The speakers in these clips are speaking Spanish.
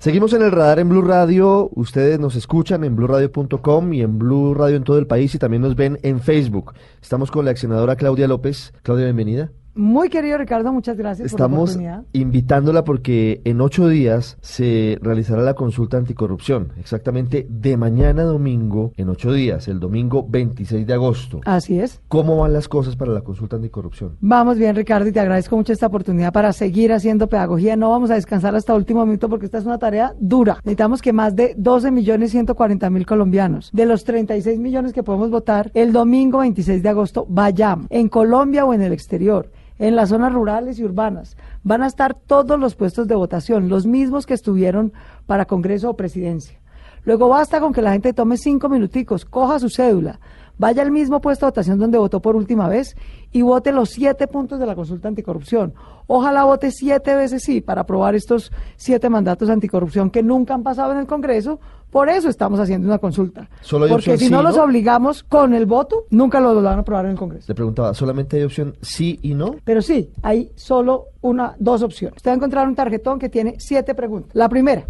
Seguimos en el radar en Blue Radio. Ustedes nos escuchan en bluradio.com y en Blue Radio en todo el país y también nos ven en Facebook. Estamos con la accionadora Claudia López. Claudia, bienvenida. Muy querido Ricardo, muchas gracias Estamos por la oportunidad. invitándola porque en ocho días se realizará la consulta anticorrupción, exactamente de mañana domingo, en ocho días, el domingo 26 de agosto. Así es. ¿Cómo van las cosas para la consulta anticorrupción? Vamos bien, Ricardo, y te agradezco mucho esta oportunidad para seguir haciendo pedagogía. No vamos a descansar hasta último minuto porque esta es una tarea dura. Necesitamos que más de 12 millones 140 mil colombianos, de los 36 millones que podemos votar, el domingo 26 de agosto vayamos, en Colombia o en el exterior en las zonas rurales y urbanas. Van a estar todos los puestos de votación, los mismos que estuvieron para Congreso o Presidencia. Luego basta con que la gente tome cinco minuticos, coja su cédula, vaya al mismo puesto de votación donde votó por última vez y vote los siete puntos de la consulta anticorrupción. Ojalá vote siete veces sí para aprobar estos siete mandatos anticorrupción que nunca han pasado en el Congreso. Por eso estamos haciendo una consulta. Solo hay Porque opción si sí, no ¿no? los obligamos con el voto, nunca lo van a aprobar en el Congreso. Le preguntaba, ¿solamente hay opción sí y no? Pero sí, hay solo una, dos opciones. Usted va a encontrar un tarjetón que tiene siete preguntas. La primera,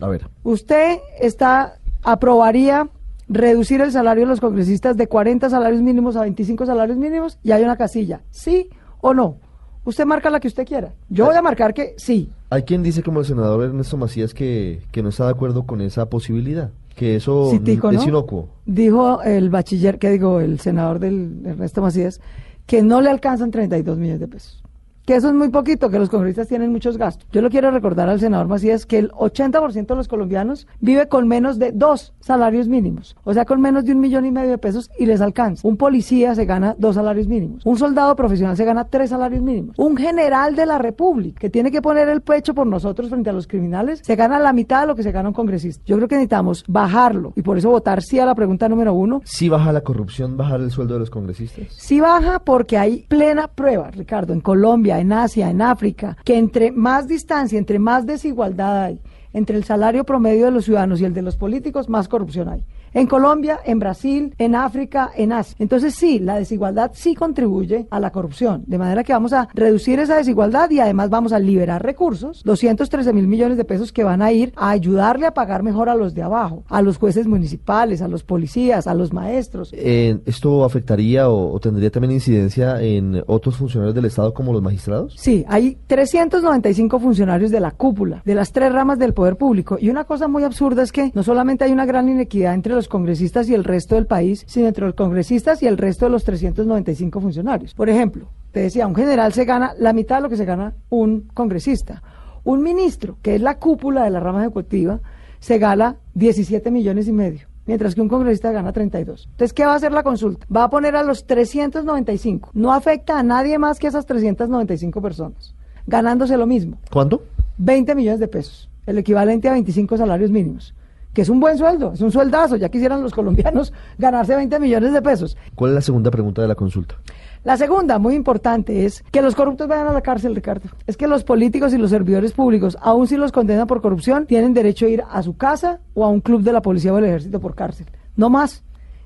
A ver, ¿usted está aprobaría reducir el salario de los congresistas de 40 salarios mínimos a 25 salarios mínimos? Y hay una casilla, ¿sí o no? Usted marca la que usted quiera. Yo voy a marcar que sí. hay quien dice como el senador Ernesto Macías que, que no está de acuerdo con esa posibilidad, que eso es ¿no? inocuo. Dijo el bachiller, que digo, el senador del Ernesto Macías, que no le alcanzan 32 millones de pesos. Que eso es muy poquito, que los congresistas tienen muchos gastos. Yo le quiero recordar al senador Macías que el 80% de los colombianos vive con menos de dos salarios mínimos, o sea, con menos de un millón y medio de pesos y les alcanza. Un policía se gana dos salarios mínimos, un soldado profesional se gana tres salarios mínimos, un general de la República que tiene que poner el pecho por nosotros frente a los criminales se gana la mitad de lo que se gana un congresista. Yo creo que necesitamos bajarlo y por eso votar sí a la pregunta número uno, ¿Sí baja la corrupción, bajar el sueldo de los congresistas? Sí baja porque hay plena prueba, Ricardo, en Colombia, en Asia, en África, que entre más distancia, entre más desigualdad hay entre el salario promedio de los ciudadanos y el de los políticos, más corrupción hay. En Colombia, en Brasil, en África, en Asia. Entonces sí, la desigualdad sí contribuye a la corrupción, de manera que vamos a reducir esa desigualdad y además vamos a liberar recursos, 213 mil millones de pesos que van a ir a ayudarle a pagar mejor a los de abajo, a los jueces municipales, a los policías, a los maestros. Eh, ¿Esto afectaría o, o tendría también incidencia en otros funcionarios del Estado como los magistrados? Sí, hay 395 funcionarios de la cúpula, de las tres ramas del poder público. Y una cosa muy absurda es que no solamente hay una gran inequidad entre los congresistas y el resto del país, sino entre los congresistas y el resto de los 395 funcionarios. Por ejemplo, te decía, un general se gana la mitad de lo que se gana un congresista. Un ministro, que es la cúpula de la rama ejecutiva, se gana 17 millones y medio mientras que un congresista gana 32. Entonces, ¿qué va a hacer la consulta? Va a poner a los 395. No afecta a nadie más que a esas 395 personas, ganándose lo mismo, ¿Cuánto? 20 millones de pesos, el equivalente a 25 salarios mínimos, que es un buen sueldo, es un sueldazo, ya quisieran los colombianos ganarse 20 millones de pesos. ¿Cuál es la segunda pregunta de la consulta? La segunda, muy importante, es que los corruptos vayan a la cárcel, Ricardo. Es que los políticos y los servidores públicos, aun si los condenan por corrupción, tienen derecho a ir a su casa o a un club de la policía o del ejército por cárcel. No más.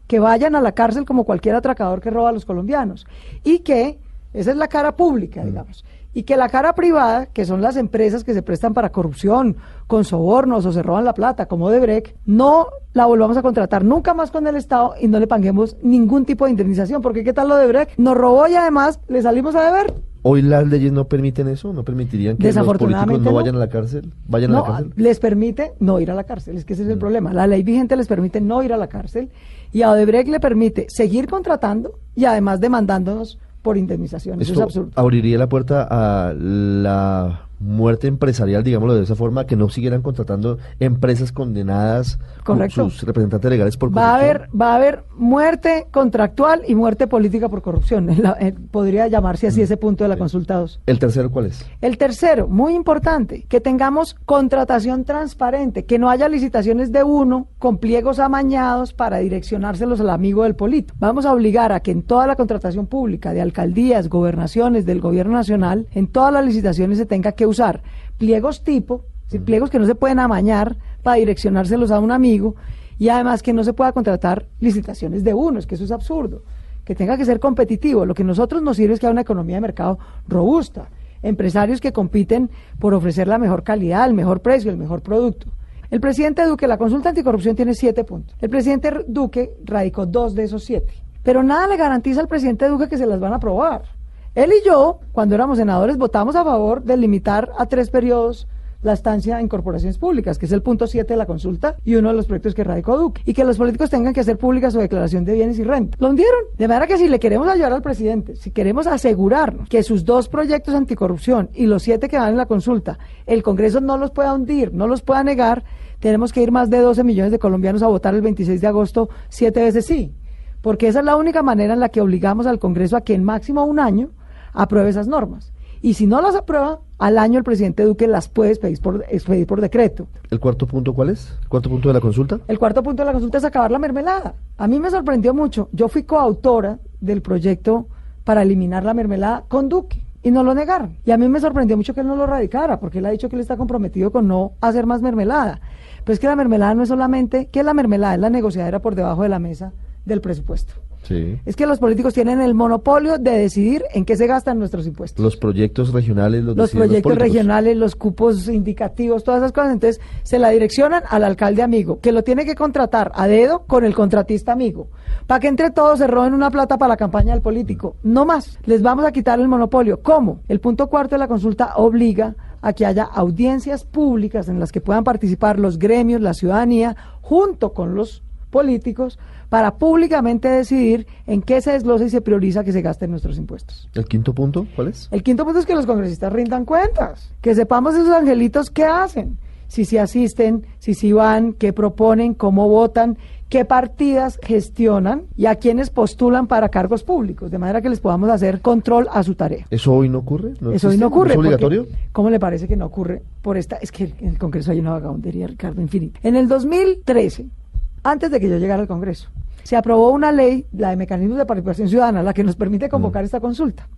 Que vayan a la cárcel como cualquier atracador que roba a los colombianos. Y que, esa es la cara pública, digamos. Y que la cara privada, que son las empresas que se prestan para corrupción, con sobornos o se roban la plata, como Debrecht, no la volvamos a contratar nunca más con el Estado y no le paguemos ningún tipo de indemnización. Porque ¿qué tal lo de Debrecht? Nos robó y además le salimos a deber. ¿Hoy las leyes no permiten eso? ¿No permitirían que los políticos no no. vayan a la cárcel? ¿Vayan a la No, cárcel? les permite no ir a la cárcel, es que ese es el problema. La ley vigente les permite no ir a la cárcel y a Odebrecht le permite seguir contratando y además demandándonos por indemnización. Eso es Esto absurdo. abriría la puerta a la muerte empresarial, digámoslo de esa forma, que no siguieran contratando empresas condenadas con Correcto. sus representantes legales por Va a corrupción. haber, va a haber muerte contractual y muerte política por corrupción. La- eh, podría llamarse Mm. así ese punto de la consulta 2. ¿El tercero cuál es? El tercero, muy importante, que tengamos contratación transparente, que no haya licitaciones de uno con pliegos amañados para direccionárselos al amigo del polito. Vamos a obligar a que en toda la contratación pública de alcaldías, gobernaciones, del gobierno nacional, en todas las licitaciones se tenga que usar pliegos tipo, pliegos que no se pueden amañar para direccionárselos a un amigo y además que no se pueda contratar licitaciones de uno, es que eso es absurdo que tenga que ser competitivo. Lo que a nosotros nos sirve es que haya una economía de mercado robusta. empresarios que compiten por ofrecer la mejor calidad, el mejor precio, el mejor producto. El presidente Duque, la consulta anticorrupción tiene siete puntos. El presidente Duque radicó dos de esos siete. Pero nada le garantiza al presidente Duque que se las van a aprobar. Él y yo, cuando éramos senadores, votamos a favor de limitar a tres periodos la estancia en corporaciones públicas, que es el punto 7 de la consulta y uno de los proyectos que radicó Duque, y que los políticos tengan que hacer pública su declaración de bienes y renta. Lo hundieron. De manera que si le queremos ayudar al presidente, si queremos asegurarnos que sus dos proyectos anticorrupción y los siete que van en la consulta, el Congreso no los pueda hundir, no los pueda negar, tenemos que ir más de 12 millones de colombianos a votar el 26 de agosto siete veces sí, porque esa es la única manera en la que obligamos al Congreso a que en máximo un año apruebe esas normas. Y si no las aprueba, al año el presidente Duque las puede expedir por, expedir por decreto. ¿El cuarto punto cuál es? ¿El cuarto punto de la consulta? El cuarto punto de la consulta es acabar la mermelada. A mí me sorprendió mucho. Yo fui coautora del proyecto para eliminar la mermelada con Duque y no lo negaron. Y a mí me sorprendió mucho que él no lo radicara, porque él ha dicho que él está comprometido con no hacer más mermelada. Pero es que la mermelada no es solamente, ¿qué es la mermelada? Es la negociadera por debajo de la mesa del presupuesto. Es que los políticos tienen el monopolio de decidir en qué se gastan nuestros impuestos. Los proyectos regionales, los, los proyectos regionales, los cupos indicativos, todas esas cosas. Entonces se la direccionan al alcalde amigo, que lo tiene que contratar a dedo con el contratista amigo, para que entre todos se roben una plata para la campaña del político. No más. Les vamos a quitar el monopolio. ¿Cómo? El punto cuarto de la consulta obliga a que haya audiencias públicas en las que puedan participar los gremios, la ciudadanía, junto con los políticos para públicamente decidir en qué se desglosa y se prioriza que se gasten nuestros impuestos. ¿El quinto punto cuál es? El quinto punto es que los congresistas rindan cuentas, que sepamos esos angelitos qué hacen, si se asisten, si se van, qué proponen, cómo votan, qué partidas gestionan y a quienes postulan para cargos públicos, de manera que les podamos hacer control a su tarea. ¿Eso hoy no ocurre? Eso hoy no ocurre. ¿Es obligatorio? ¿Cómo le parece que no ocurre? Por esta, es que en el Congreso hay una vagabundería, Ricardo, infinita. En el 2013, antes de que yo llegara al Congreso. Se aprobó una ley, la de mecanismos de participación ciudadana, la que nos permite convocar mm. esta consulta.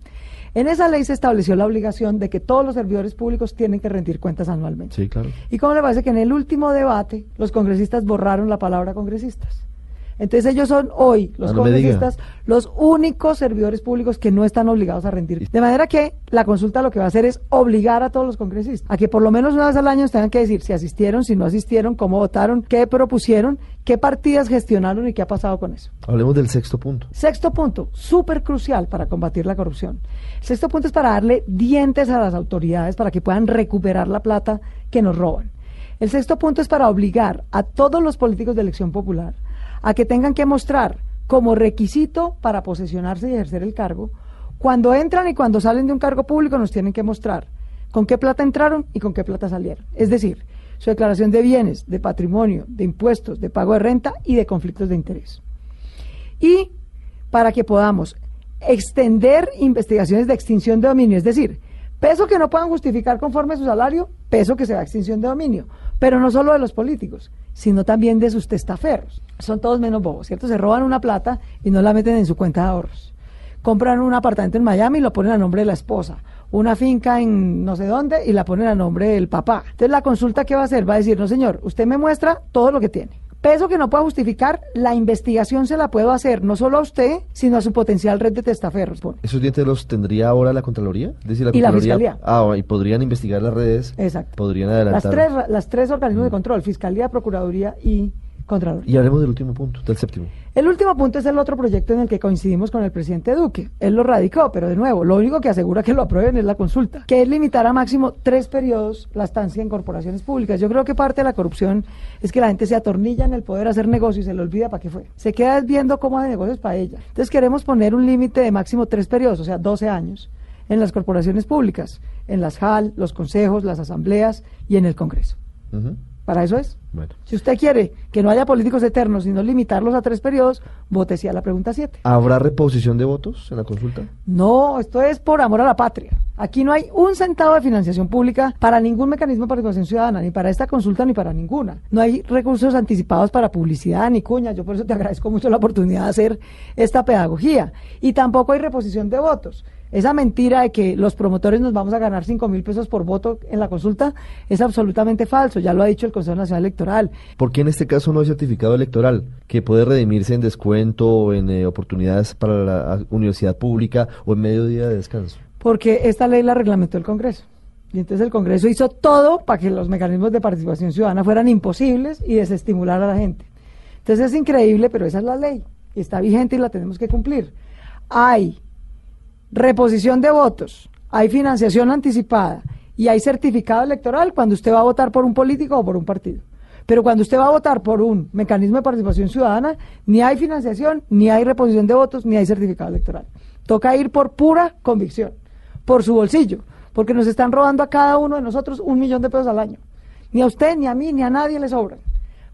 En esa ley se estableció la obligación de que todos los servidores públicos tienen que rendir cuentas anualmente. Sí, claro. ¿Y cómo le parece que en el último debate los congresistas borraron la palabra congresistas? Entonces ellos son hoy, los ah, congresistas, los únicos servidores públicos que no están obligados a rendir. De manera que la consulta lo que va a hacer es obligar a todos los congresistas a que por lo menos una vez al año tengan que decir si asistieron, si no asistieron, cómo votaron, qué propusieron, qué partidas gestionaron y qué ha pasado con eso. Hablemos del sexto punto. Sexto punto, súper crucial para combatir la corrupción. El sexto punto es para darle dientes a las autoridades para que puedan recuperar la plata que nos roban. El sexto punto es para obligar a todos los políticos de elección popular a que tengan que mostrar como requisito para posesionarse y ejercer el cargo, cuando entran y cuando salen de un cargo público nos tienen que mostrar con qué plata entraron y con qué plata salieron. Es decir, su declaración de bienes, de patrimonio, de impuestos, de pago de renta y de conflictos de interés. Y para que podamos extender investigaciones de extinción de dominio, es decir, peso que no puedan justificar conforme a su salario, peso que se da extinción de dominio, pero no solo de los políticos, sino también de sus testaferros. Son todos menos bobos, ¿cierto? Se roban una plata y no la meten en su cuenta de ahorros. Compran un apartamento en Miami y lo ponen a nombre de la esposa. Una finca en no sé dónde y la ponen a nombre del papá. Entonces la consulta que va a hacer va a decir, no señor, usted me muestra todo lo que tiene peso que no pueda justificar, la investigación se la puedo hacer no solo a usted, sino a su potencial red de testaferros. ¿Esos dientes los tendría ahora la Contraloría? decir, la y la Fiscalía. Ah, y podrían investigar las redes. Exacto. Podrían adelantar. Las tres, las tres organismos de control, Fiscalía, Procuraduría y y hablemos del último punto, del séptimo. El último punto es el otro proyecto en el que coincidimos con el presidente Duque. Él lo radicó, pero de nuevo, lo único que asegura que lo aprueben es la consulta, que es limitar a máximo tres periodos la estancia en corporaciones públicas. Yo creo que parte de la corrupción es que la gente se atornilla en el poder hacer negocios y se le olvida para qué fue. Se queda viendo cómo hace negocios para ella. Entonces queremos poner un límite de máximo tres periodos, o sea, 12 años, en las corporaciones públicas, en las JAL, los consejos, las asambleas y en el Congreso. Para eso es. Si usted quiere que no haya políticos eternos, sino limitarlos a tres periodos, vote sí a la pregunta 7. ¿Habrá reposición de votos en la consulta? No, esto es por amor a la patria. Aquí no hay un centavo de financiación pública para ningún mecanismo de participación ciudadana, ni para esta consulta ni para ninguna. No hay recursos anticipados para publicidad ni cuñas. Yo por eso te agradezco mucho la oportunidad de hacer esta pedagogía. Y tampoco hay reposición de votos. Esa mentira de que los promotores nos vamos a ganar cinco mil pesos por voto en la consulta es absolutamente falso, ya lo ha dicho el Consejo Nacional Electoral. ¿Por qué en este caso no hay certificado electoral que puede redimirse en descuento o en eh, oportunidades para la universidad pública o en medio día de descanso? porque esta ley la reglamentó el Congreso. Y entonces el Congreso hizo todo para que los mecanismos de participación ciudadana fueran imposibles y desestimular a la gente. Entonces es increíble, pero esa es la ley. Está vigente y la tenemos que cumplir. Hay reposición de votos, hay financiación anticipada y hay certificado electoral cuando usted va a votar por un político o por un partido. Pero cuando usted va a votar por un mecanismo de participación ciudadana, ni hay financiación, ni hay reposición de votos, ni hay certificado electoral. Toca ir por pura convicción, por su bolsillo, porque nos están robando a cada uno de nosotros un millón de pesos al año. Ni a usted, ni a mí, ni a nadie le sobran.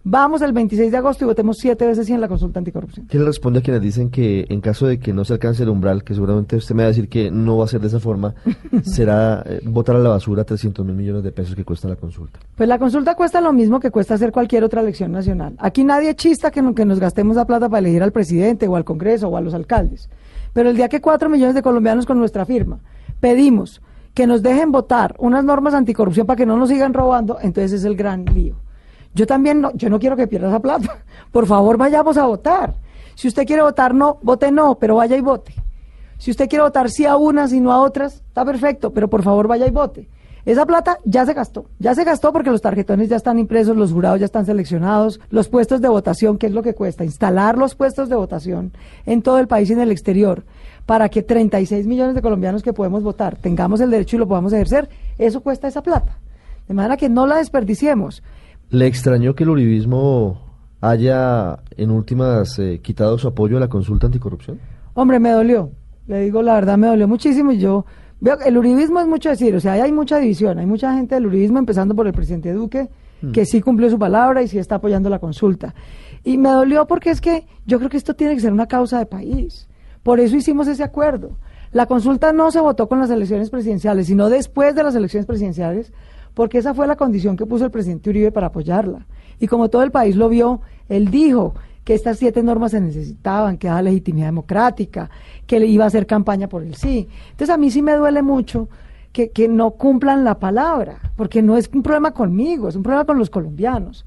Vamos el 26 de agosto y votemos siete veces sí en la consulta anticorrupción. ¿Qué le responde a quienes dicen que en caso de que no se alcance el umbral, que seguramente usted me va a decir que no va a ser de esa forma, será eh, votar a la basura 300 mil millones de pesos que cuesta la consulta? Pues la consulta cuesta lo mismo que cuesta hacer cualquier otra elección nacional. Aquí nadie chista que, que nos gastemos la plata para elegir al presidente o al Congreso o a los alcaldes. Pero el día que cuatro millones de colombianos con nuestra firma pedimos que nos dejen votar unas normas anticorrupción para que no nos sigan robando, entonces es el gran lío. Yo también no, yo no quiero que pierda esa plata. Por favor, vayamos a votar. Si usted quiere votar no, vote no, pero vaya y vote. Si usted quiere votar sí a unas y no a otras, está perfecto, pero por favor vaya y vote. Esa plata ya se gastó, ya se gastó porque los tarjetones ya están impresos, los jurados ya están seleccionados, los puestos de votación, ¿qué es lo que cuesta? Instalar los puestos de votación en todo el país y en el exterior para que 36 millones de colombianos que podemos votar tengamos el derecho y lo podamos ejercer, eso cuesta esa plata. De manera que no la desperdiciemos. ¿Le extrañó que el uribismo haya en últimas eh, quitado su apoyo a la consulta anticorrupción? Hombre, me dolió. Le digo la verdad, me dolió muchísimo y yo veo que el uribismo es mucho decir, o sea, hay mucha división, hay mucha gente del uribismo, empezando por el presidente Duque, mm. que sí cumplió su palabra y sí está apoyando la consulta. Y me dolió porque es que yo creo que esto tiene que ser una causa de país. Por eso hicimos ese acuerdo. La consulta no se votó con las elecciones presidenciales, sino después de las elecciones presidenciales, porque esa fue la condición que puso el presidente Uribe para apoyarla. Y como todo el país lo vio, él dijo que estas siete normas se necesitaban, que daba legitimidad democrática, que le iba a hacer campaña por el sí. Entonces a mí sí me duele mucho que, que no cumplan la palabra, porque no es un problema conmigo, es un problema con los colombianos.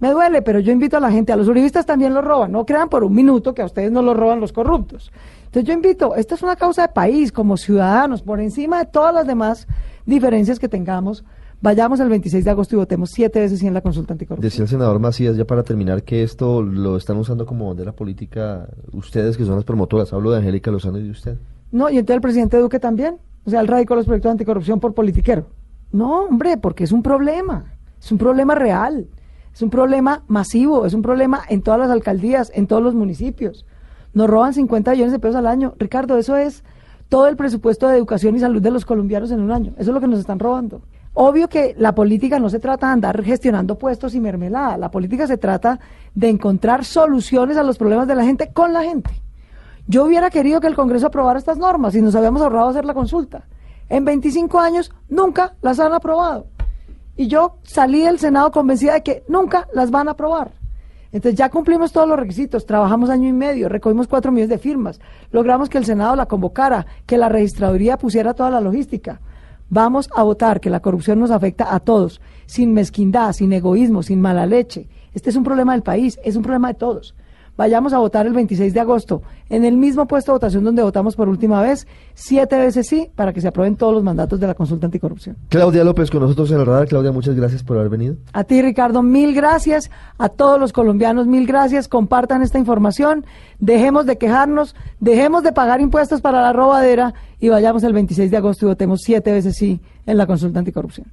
Me duele, pero yo invito a la gente, a los uribistas también lo roban, no crean por un minuto que a ustedes no lo roban los corruptos. Entonces yo invito, esta es una causa de país, como ciudadanos, por encima de todas las demás diferencias que tengamos, Vayamos el 26 de agosto y votemos siete veces sí en la consulta anticorrupción. Decía el senador Macías, ya para terminar, que esto lo están usando como bandera política ustedes, que son las promotoras. Hablo de Angélica Lozano y de usted. No, y entonces el presidente Duque también. O sea, él radicó los proyectos de anticorrupción por politiquero. No, hombre, porque es un problema. Es un problema real. Es un problema masivo. Es un problema en todas las alcaldías, en todos los municipios. Nos roban 50 millones de pesos al año. Ricardo, eso es todo el presupuesto de educación y salud de los colombianos en un año. Eso es lo que nos están robando. Obvio que la política no se trata de andar gestionando puestos y mermelada, la política se trata de encontrar soluciones a los problemas de la gente con la gente. Yo hubiera querido que el Congreso aprobara estas normas y nos habíamos ahorrado hacer la consulta. En 25 años nunca las han aprobado. Y yo salí del Senado convencida de que nunca las van a aprobar. Entonces ya cumplimos todos los requisitos, trabajamos año y medio, recogimos cuatro millones de firmas, logramos que el Senado la convocara, que la registraduría pusiera toda la logística. Vamos a votar que la corrupción nos afecta a todos, sin mezquindad, sin egoísmo, sin mala leche. Este es un problema del país, es un problema de todos. Vayamos a votar el 26 de agosto en el mismo puesto de votación donde votamos por última vez, siete veces sí, para que se aprueben todos los mandatos de la consulta anticorrupción. Claudia López con nosotros en el radar. Claudia, muchas gracias por haber venido. A ti, Ricardo, mil gracias. A todos los colombianos, mil gracias. Compartan esta información. Dejemos de quejarnos, dejemos de pagar impuestos para la robadera y vayamos el 26 de agosto y votemos siete veces sí en la consulta anticorrupción.